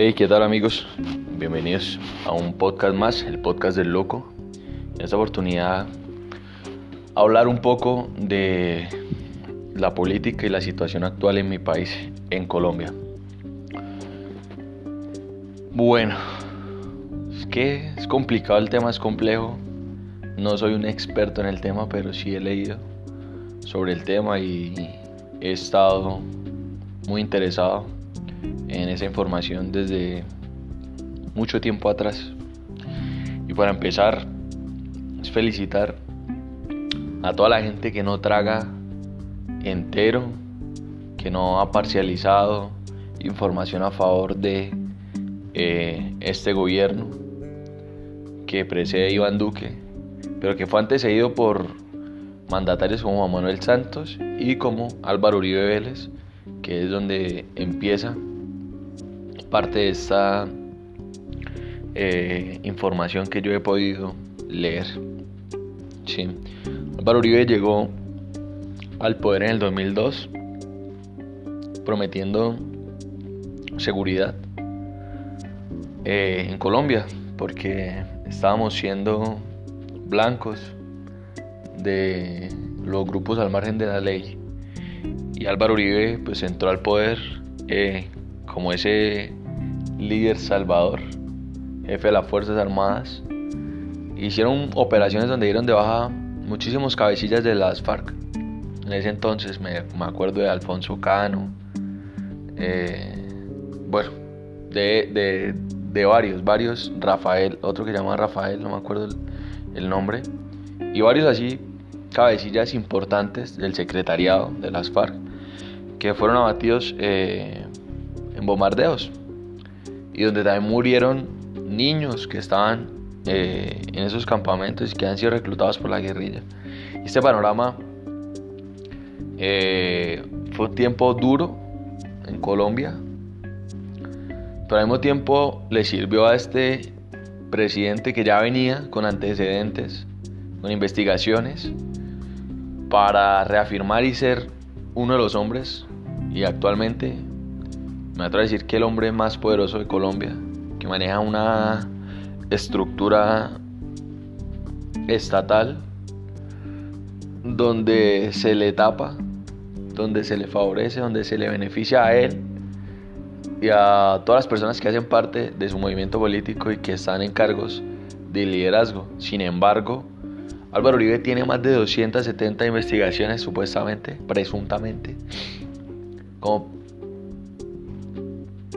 Hey, ¿qué tal amigos? Bienvenidos a un podcast más, el podcast del loco. En esta oportunidad hablar un poco de la política y la situación actual en mi país, en Colombia. Bueno, es que es complicado el tema, es complejo. No soy un experto en el tema, pero sí he leído sobre el tema y he estado muy interesado en esa información desde mucho tiempo atrás. Y para empezar, es felicitar a toda la gente que no traga entero, que no ha parcializado información a favor de eh, este gobierno que precede Iván Duque, pero que fue antecedido por mandatarios como Manuel Santos y como Álvaro Uribe Vélez, que es donde empieza parte de esta eh, información que yo he podido leer. Sí. Álvaro Uribe llegó al poder en el 2002 prometiendo seguridad eh, en Colombia porque estábamos siendo blancos de los grupos al margen de la ley y Álvaro Uribe pues entró al poder eh, como ese líder salvador, jefe de las Fuerzas Armadas. Hicieron operaciones donde dieron de baja muchísimos cabecillas de las FARC. En ese entonces me, acuerdo de Alfonso Cano, eh, bueno, de, varios, varios, Rafael, otro que se llama Rafael, no me acuerdo el, nombre, y varios así cabecillas importantes del secretariado de las FARC que fueron abatidos eh, en bombardeos y donde también murieron niños que estaban eh, en esos campamentos y que han sido reclutados por la guerrilla. Este panorama eh, fue un tiempo duro en Colombia, pero al mismo tiempo le sirvió a este presidente que ya venía con antecedentes, con investigaciones, para reafirmar y ser uno de los hombres y actualmente me atrevo a decir que el hombre más poderoso de Colombia, que maneja una estructura estatal donde se le tapa, donde se le favorece, donde se le beneficia a él y a todas las personas que hacen parte de su movimiento político y que están en cargos de liderazgo. Sin embargo, Álvaro Uribe tiene más de 270 investigaciones supuestamente, presuntamente, como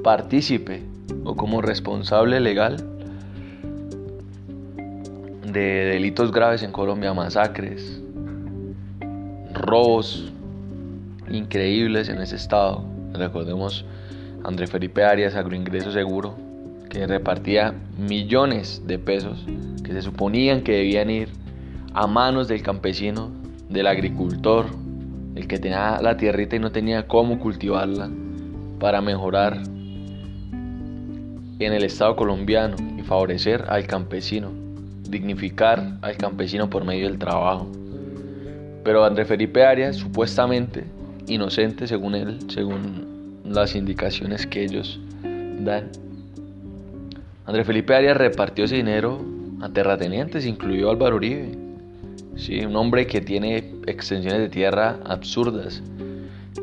partícipe o como responsable legal de delitos graves en Colombia, masacres, robos increíbles en ese estado. Recordemos André Felipe Arias, agroingreso seguro, que repartía millones de pesos que se suponían que debían ir a manos del campesino, del agricultor, el que tenía la tierrita y no tenía cómo cultivarla para mejorar en el Estado colombiano y favorecer al campesino, dignificar al campesino por medio del trabajo. Pero André Felipe Arias, supuestamente inocente según él, según las indicaciones que ellos dan, André Felipe Arias repartió ese dinero a terratenientes, incluyó a Álvaro Uribe. Sí, un hombre que tiene extensiones de tierra absurdas,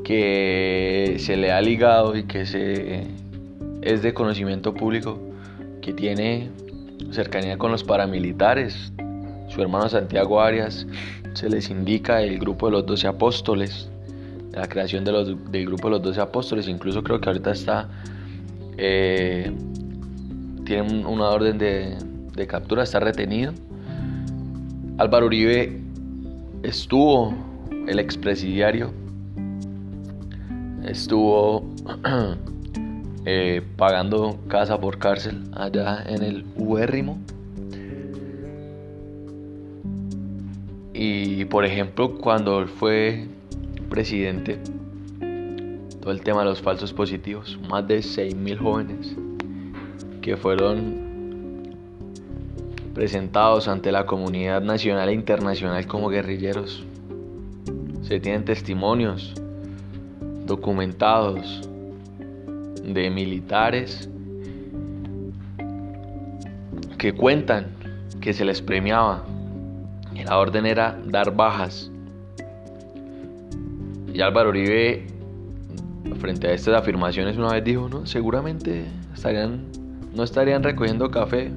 que se le ha ligado y que se es de conocimiento público que tiene cercanía con los paramilitares. Su hermano Santiago Arias se les indica el grupo de los doce apóstoles, la creación de los, del grupo de los doce apóstoles. Incluso creo que ahorita está, eh, tiene una orden de, de captura, está retenido. Álvaro Uribe estuvo, el expresidiario, estuvo Eh, pagando casa por cárcel allá en el Uérrimo. Y por ejemplo, cuando fue presidente, todo el tema de los falsos positivos, más de 6.000 jóvenes que fueron presentados ante la comunidad nacional e internacional como guerrilleros. Se tienen testimonios documentados de militares que cuentan que se les premiaba. Y la orden era dar bajas. Y Álvaro Uribe, frente a estas afirmaciones, una vez dijo, no, seguramente estarían, no estarían recogiendo café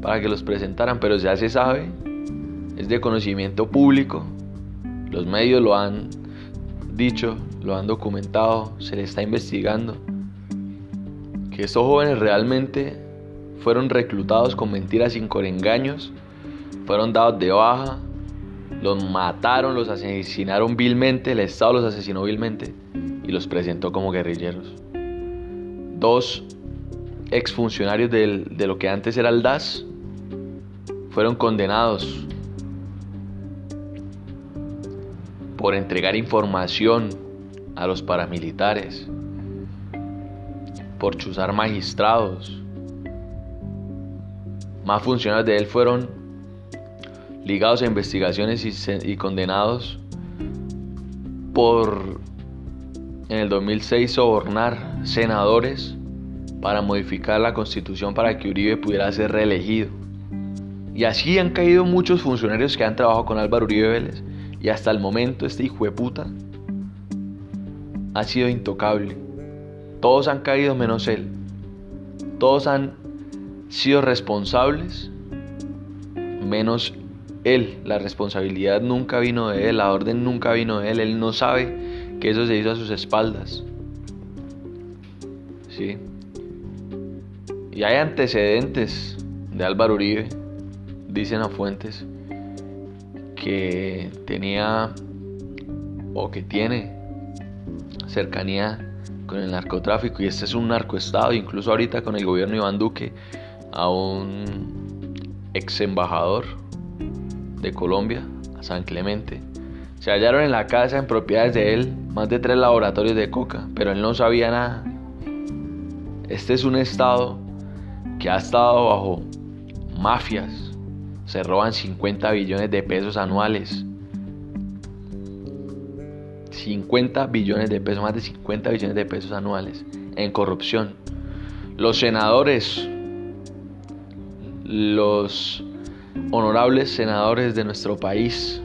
para que los presentaran, pero ya se sabe, es de conocimiento público, los medios lo han dicho, lo han documentado, se le está investigando, que estos jóvenes realmente fueron reclutados con mentiras y con engaños, fueron dados de baja, los mataron, los asesinaron vilmente, el Estado los asesinó vilmente y los presentó como guerrilleros. Dos exfuncionarios de lo que antes era el DAS fueron condenados por entregar información a los paramilitares, por chuzar magistrados. Más funcionarios de él fueron ligados a investigaciones y, condenados por en el 2006 sobornar senadores para modificar la constitución para que Uribe pudiera ser reelegido. Y así han caído muchos funcionarios que han trabajado con Álvaro Uribe Vélez y hasta el momento este hijo de puta ha sido intocable. Todos han caído menos él. Todos han sido responsables menos él. La responsabilidad nunca vino de él, la orden nunca vino de él. Él no sabe que eso se hizo a sus espaldas. ¿Sí? Y hay antecedentes de Álvaro Uribe, dicen a fuentes, que tenía o que tiene cercanía con el narcotráfico y este es un narcoestado, incluso ahorita con el gobierno Iván Duque, a un ex embajador de Colombia, a San Clemente. Se hallaron en la casa, en propiedades de él, más de tres laboratorios de coca, pero él no sabía nada. Este es un estado que ha estado bajo mafias, se roban 50 billones de pesos anuales. 50 billones de pesos, más de 50 billones de pesos anuales en corrupción. Los senadores, los honorables senadores de nuestro país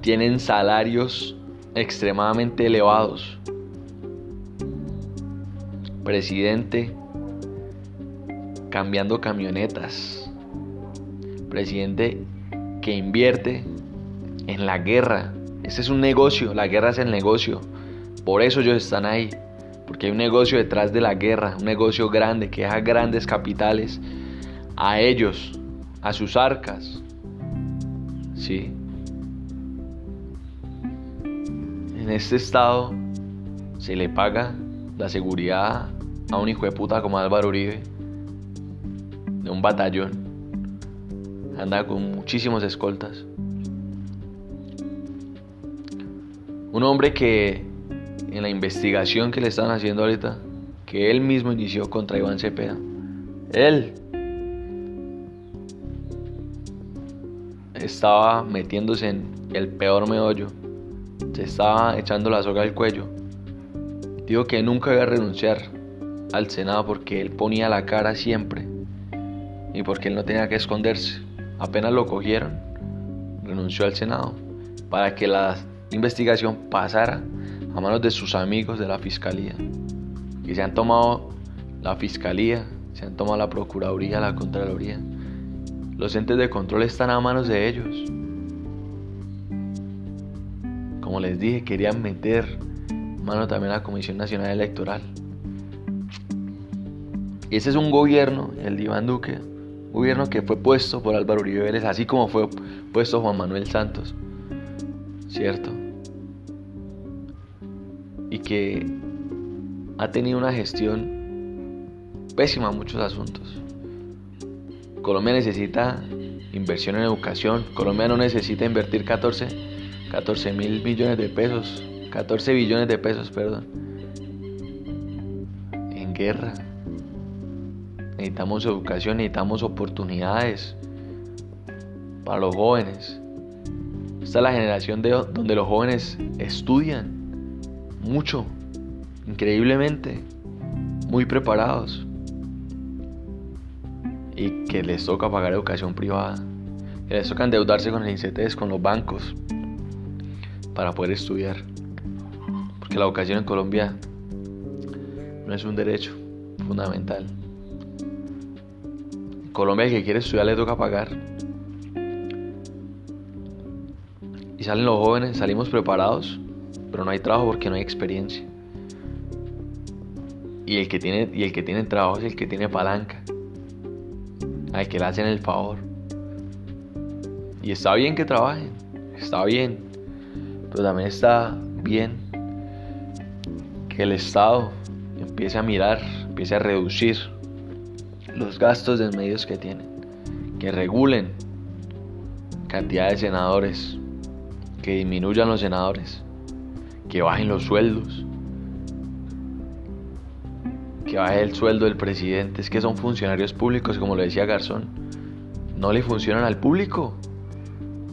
tienen salarios extremadamente elevados. Presidente cambiando camionetas presidente que invierte en la guerra. Este es un negocio, la guerra es el negocio. Por eso ellos están ahí, porque hay un negocio detrás de la guerra, un negocio grande que deja grandes capitales a ellos, a sus arcas. ¿Sí? En este estado se le paga la seguridad a un hijo de puta como Álvaro Uribe, de un batallón anda con muchísimos escoltas. Un hombre que en la investigación que le están haciendo ahorita, que él mismo inició contra Iván Cepeda, él estaba metiéndose en el peor meollo, se estaba echando la soga al cuello. Dijo que nunca iba a renunciar al Senado porque él ponía la cara siempre y porque él no tenía que esconderse. Apenas lo cogieron, renunció al Senado para que la investigación pasara a manos de sus amigos de la Fiscalía, que se han tomado la Fiscalía, se han tomado la Procuraduría, la Contraloría. Los entes de control están a manos de ellos. Como les dije, querían meter mano también a la Comisión Nacional Electoral. Y ese es un gobierno, el de Iván Duque, gobierno que fue puesto por Álvaro Uribe Vélez, así como fue puesto Juan Manuel Santos, ¿cierto? Que ha tenido una gestión pésima en muchos asuntos. Colombia necesita inversión en educación, Colombia no necesita invertir 14, 14 mil millones de pesos, 14 billones de pesos, perdón, en guerra necesitamos educación, necesitamos oportunidades para los jóvenes. Esta es la generación de, donde los jóvenes estudian mucho, increíblemente, muy preparados. y que les toca pagar educación privada, que les toca endeudarse con el INCETES, con los bancos, para poder estudiar. Porque la educación en Colombia no es un derecho fundamental. En Colombia el que quiere estudiar le toca pagar. Y salen los jóvenes, salimos preparados, no hay trabajo porque no hay experiencia. Y el que tiene, y el que tiene trabajo es el que tiene palanca. Al que le hacen el favor. Y está bien que trabajen, está bien. Pero también está bien que el Estado empiece a mirar, empiece a reducir los gastos de medios que tienen. Que regulen cantidad de senadores. Que disminuyan los senadores. Que bajen los sueldos que baje el sueldo del presidente, es que son funcionarios públicos, como lo decía Garzón, no le funcionan al público.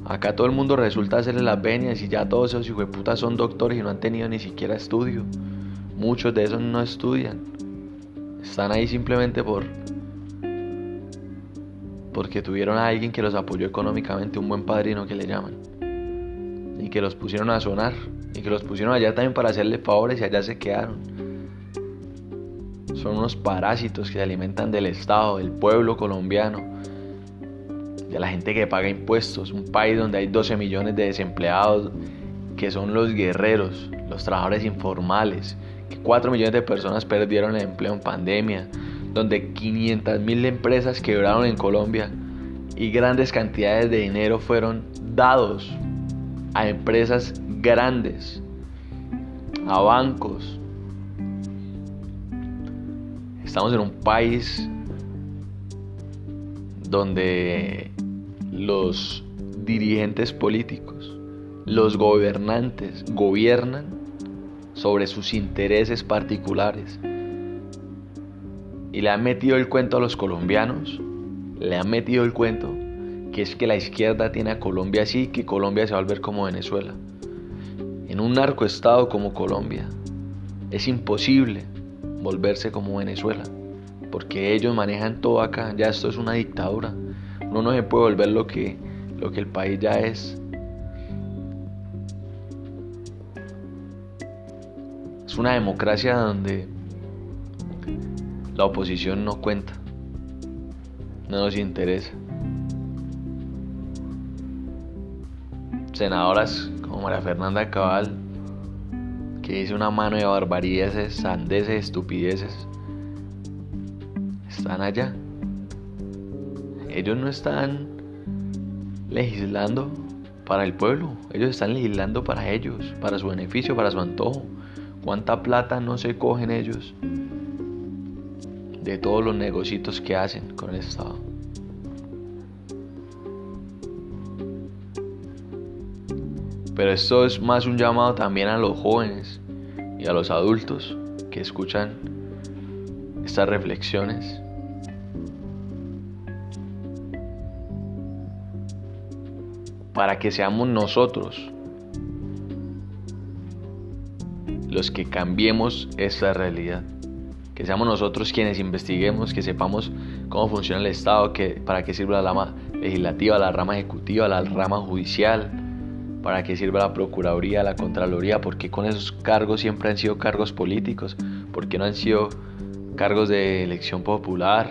Acá todo el mundo resulta hacerle las venias y ya todos esos hijos de puta son doctores y no han tenido ni siquiera estudio. Muchos de esos no estudian. Están ahí simplemente por porque tuvieron a alguien que los apoyó económicamente, un buen padrino que le llaman. Y que los pusieron a sonar. Y que los pusieron allá también para hacerle favores y allá se quedaron son unos parásitos que se alimentan del Estado, del pueblo colombiano, de la gente que paga impuestos, un país donde hay 12 millones de desempleados, que son los guerreros, los trabajadores informales, que 4 millones de personas perdieron el empleo en pandemia, donde 500 mil empresas quebraron en Colombia y grandes cantidades de dinero fueron dados a empresas grandes, a bancos, Estamos en un país donde los dirigentes políticos, los gobernantes gobiernan sobre sus intereses particulares. Y le han metido el cuento a los colombianos, le han metido el cuento que es que la izquierda tiene a Colombia así, que Colombia se va a volver como Venezuela. En un narcoestado como Colombia es imposible volverse como Venezuela, porque ellos manejan todo acá, ya esto es una dictadura. Uno no se puede volver lo que, lo que el país ya es. Es una democracia donde la oposición no cuenta, no nos interesa. Senadoras como María Fernanda Cabal que dice una mano de barbaridades, sandeces, estupideces, están allá. Ellos no están legislando para el pueblo, ellos están legislando para ellos, para su beneficio, para su antojo. ¿Cuánta plata no se cogen ellos de todos los negocios que hacen con el Estado? Pero esto es más un llamado también a los jóvenes y a los adultos que escuchan estas reflexiones. Para que seamos nosotros los que cambiemos esta realidad. Que seamos nosotros quienes investiguemos, que sepamos cómo funciona el Estado, que, para qué sirve la rama legislativa, la rama ejecutiva, la rama judicial, ¿Para qué sirve la Procuraduría, la Contraloría? ¿Por qué con esos cargos siempre han sido cargos políticos? ¿Por qué no han sido cargos de elección popular?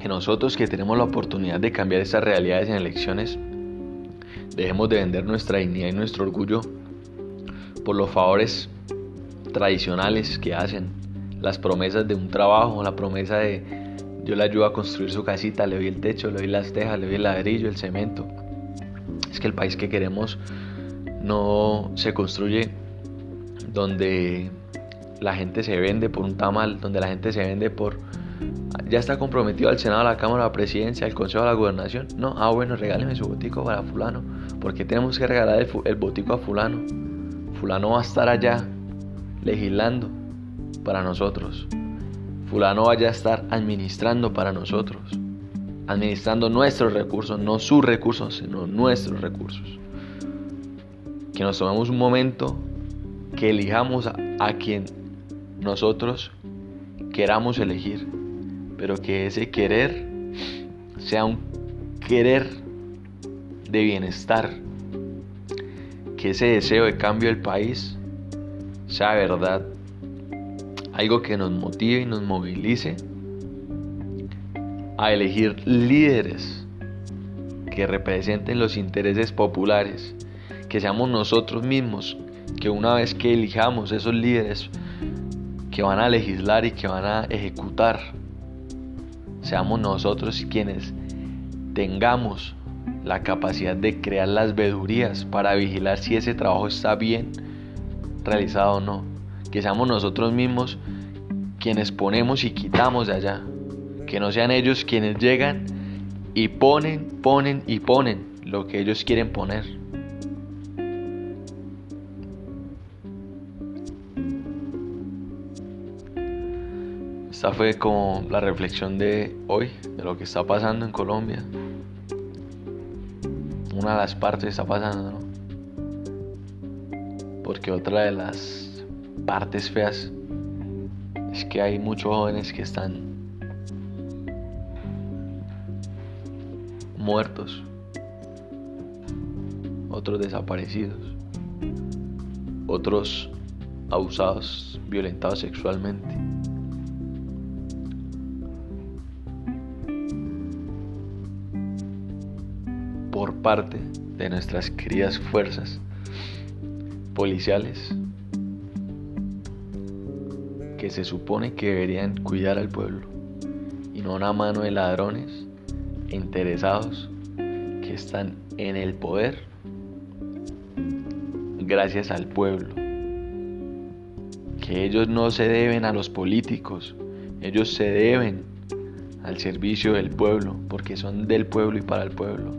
Que nosotros que tenemos la oportunidad de cambiar estas realidades en elecciones, dejemos de vender nuestra dignidad y nuestro orgullo por los favores tradicionales que hacen las promesas de un trabajo, la promesa de yo le ayudo a construir su casita, le doy el techo, le doy las tejas, le doy el ladrillo, el cemento. Es que el país que queremos no se construye donde la gente se vende por un tamal, donde la gente se vende por... Ya está comprometido al Senado, a la Cámara, a la Presidencia, al Consejo de la Gobernación. No, ah bueno, regáleme su botico para fulano. porque tenemos que regalar el botico a fulano? Fulano va a estar allá legislando para nosotros. Fulano vaya a estar administrando para nosotros. Administrando nuestros recursos, no sus recursos, sino nuestros recursos. Que nos tomemos un momento, que elijamos a, a quien nosotros queramos elegir, pero que ese querer sea un querer de bienestar, que ese deseo de cambio del país sea verdad, algo que nos motive y nos movilice a elegir líderes que representen los intereses populares, que seamos nosotros mismos, que una vez que elijamos esos líderes que van a legislar y que van a ejecutar, seamos nosotros quienes tengamos la capacidad de crear las vedurías para vigilar si ese trabajo está bien realizado o no. Que seamos nosotros mismos quienes ponemos y quitamos de allá. Que no sean ellos quienes llegan y ponen, ponen y ponen lo que ellos quieren poner. Esta fue como la reflexión de hoy, de lo que está pasando en Colombia. Una de las partes está pasando, ¿no? Porque otra de las partes feas es que hay muchos jóvenes que están muertos, otros desaparecidos, otros abusados, violentados sexualmente. por parte de nuestras queridas fuerzas policiales que se supone que deberían cuidar al pueblo y no una mano de ladrones interesados que están en el poder gracias al pueblo. Que ellos no se deben a los políticos, ellos se deben al servicio del pueblo, porque son del pueblo y para el pueblo